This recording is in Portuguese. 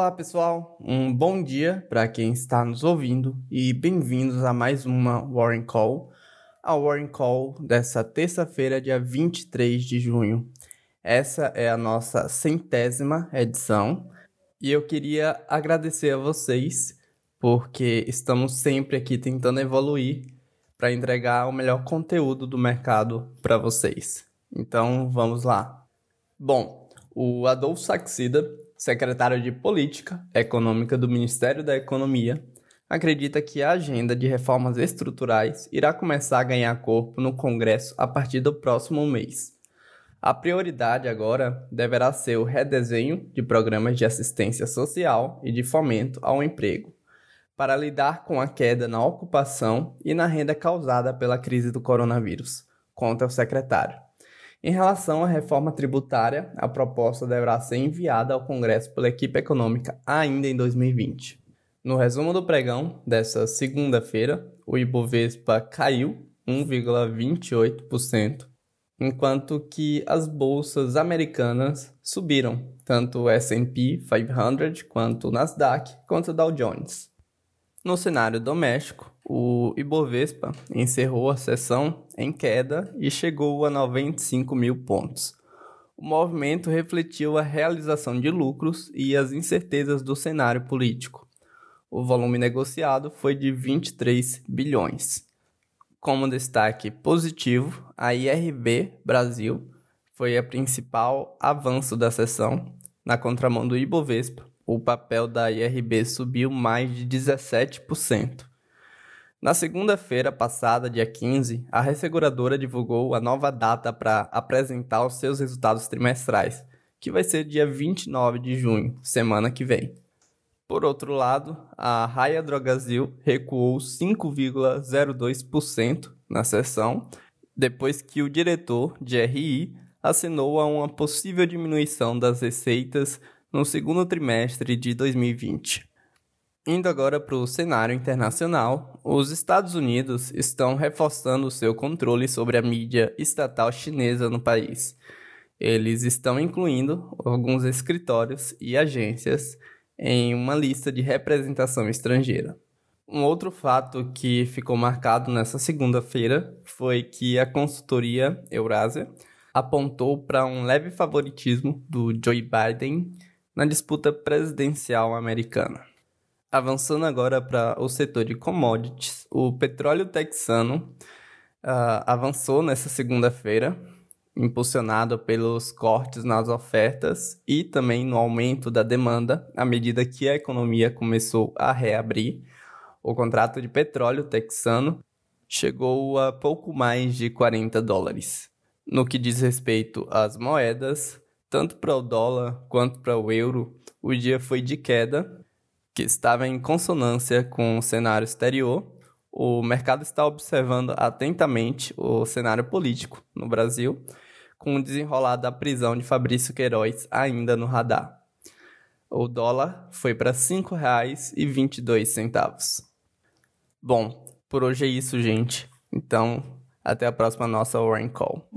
Olá, pessoal. Um bom dia para quem está nos ouvindo e bem-vindos a mais uma Warren Call, a Warren Call dessa terça-feira, dia 23 de junho. Essa é a nossa centésima edição e eu queria agradecer a vocês porque estamos sempre aqui tentando evoluir para entregar o melhor conteúdo do mercado para vocês. Então, vamos lá. Bom, o Adolfo Saxida secretário de Política Econômica do Ministério da Economia, acredita que a agenda de reformas estruturais irá começar a ganhar corpo no Congresso a partir do próximo mês. A prioridade agora deverá ser o redesenho de programas de assistência social e de fomento ao emprego, para lidar com a queda na ocupação e na renda causada pela crise do coronavírus, conta o secretário. Em relação à reforma tributária, a proposta deverá ser enviada ao Congresso pela equipe econômica ainda em 2020. No resumo do pregão dessa segunda-feira, o Ibovespa caiu 1,28%, enquanto que as bolsas americanas subiram, tanto o S&P 500 quanto o Nasdaq quanto o Dow Jones. No cenário doméstico, o Ibovespa encerrou a sessão em queda e chegou a 95 mil pontos. O movimento refletiu a realização de lucros e as incertezas do cenário político. O volume negociado foi de 23 bilhões. Como destaque positivo, a IRB Brasil foi a principal avanço da sessão, na contramão do Ibovespa, o papel da IRB subiu mais de 17%. Na segunda-feira passada, dia 15, a resseguradora divulgou a nova data para apresentar os seus resultados trimestrais, que vai ser dia 29 de junho, semana que vem. Por outro lado, a Raia Drogasil recuou 5,02% na sessão, depois que o diretor de RI assinou a uma possível diminuição das receitas no segundo trimestre de 2020. Indo agora para o cenário internacional, os Estados Unidos estão reforçando seu controle sobre a mídia estatal chinesa no país. Eles estão incluindo alguns escritórios e agências em uma lista de representação estrangeira. Um outro fato que ficou marcado nessa segunda-feira foi que a consultoria Eurásia apontou para um leve favoritismo do Joe Biden na disputa presidencial americana. Avançando agora para o setor de commodities, o petróleo texano uh, avançou nessa segunda-feira, impulsionado pelos cortes nas ofertas e também no aumento da demanda à medida que a economia começou a reabrir. O contrato de petróleo texano chegou a pouco mais de 40 dólares. No que diz respeito às moedas, tanto para o dólar quanto para o euro, o dia foi de queda, que estava em consonância com o cenário exterior. O mercado está observando atentamente o cenário político no Brasil, com o desenrolar da prisão de Fabrício Queiroz ainda no radar. O dólar foi para R$ 5,22. Bom, por hoje é isso, gente. Então, até a próxima nossa Warren Call.